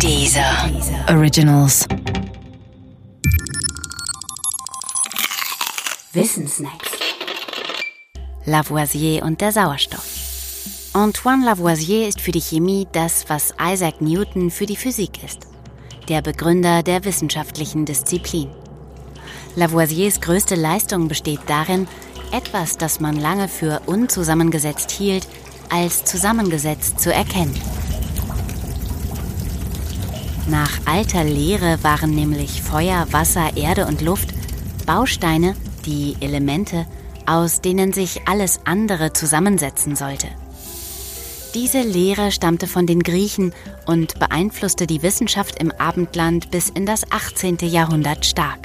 Dieser Originals. Wissensnacks. Lavoisier und der Sauerstoff. Antoine Lavoisier ist für die Chemie das, was Isaac Newton für die Physik ist. Der Begründer der wissenschaftlichen Disziplin. Lavoisiers größte Leistung besteht darin, etwas, das man lange für unzusammengesetzt hielt, als zusammengesetzt zu erkennen. Nach alter Lehre waren nämlich Feuer, Wasser, Erde und Luft Bausteine, die Elemente, aus denen sich alles andere zusammensetzen sollte. Diese Lehre stammte von den Griechen und beeinflusste die Wissenschaft im Abendland bis in das 18. Jahrhundert stark.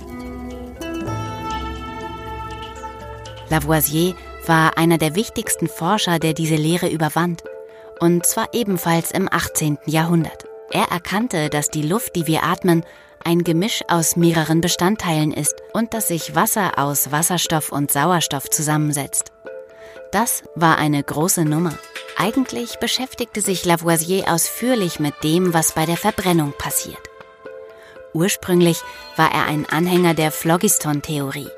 Lavoisier war einer der wichtigsten Forscher, der diese Lehre überwand, und zwar ebenfalls im 18. Jahrhundert. Er erkannte, dass die Luft, die wir atmen, ein Gemisch aus mehreren Bestandteilen ist und dass sich Wasser aus Wasserstoff und Sauerstoff zusammensetzt. Das war eine große Nummer. Eigentlich beschäftigte sich Lavoisier ausführlich mit dem, was bei der Verbrennung passiert. Ursprünglich war er ein Anhänger der Phlogiston-Theorie.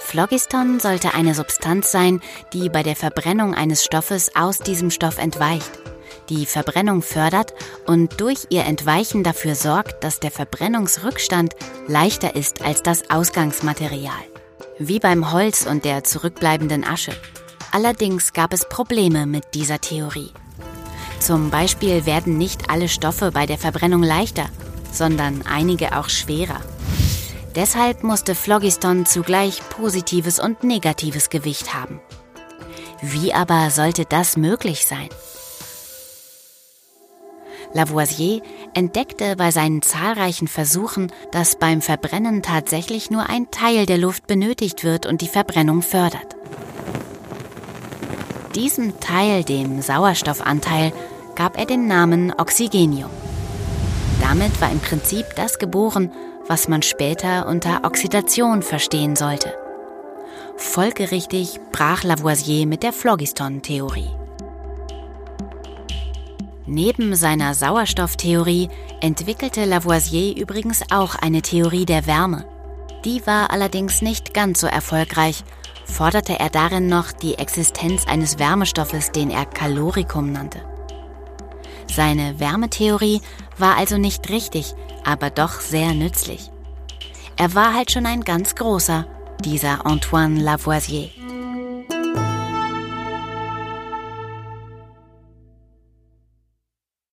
Phlogiston sollte eine Substanz sein, die bei der Verbrennung eines Stoffes aus diesem Stoff entweicht die Verbrennung fördert und durch ihr Entweichen dafür sorgt, dass der Verbrennungsrückstand leichter ist als das Ausgangsmaterial. Wie beim Holz und der zurückbleibenden Asche. Allerdings gab es Probleme mit dieser Theorie. Zum Beispiel werden nicht alle Stoffe bei der Verbrennung leichter, sondern einige auch schwerer. Deshalb musste Phlogiston zugleich positives und negatives Gewicht haben. Wie aber sollte das möglich sein? Lavoisier entdeckte bei seinen zahlreichen Versuchen, dass beim Verbrennen tatsächlich nur ein Teil der Luft benötigt wird und die Verbrennung fördert. Diesem Teil, dem Sauerstoffanteil, gab er den Namen Oxygenium. Damit war im Prinzip das geboren, was man später unter Oxidation verstehen sollte. Folgerichtig brach Lavoisier mit der Phlogiston-Theorie. Neben seiner Sauerstofftheorie entwickelte Lavoisier übrigens auch eine Theorie der Wärme. Die war allerdings nicht ganz so erfolgreich, forderte er darin noch die Existenz eines Wärmestoffes, den er Caloricum nannte. Seine Wärmetheorie war also nicht richtig, aber doch sehr nützlich. Er war halt schon ein ganz großer, dieser Antoine Lavoisier.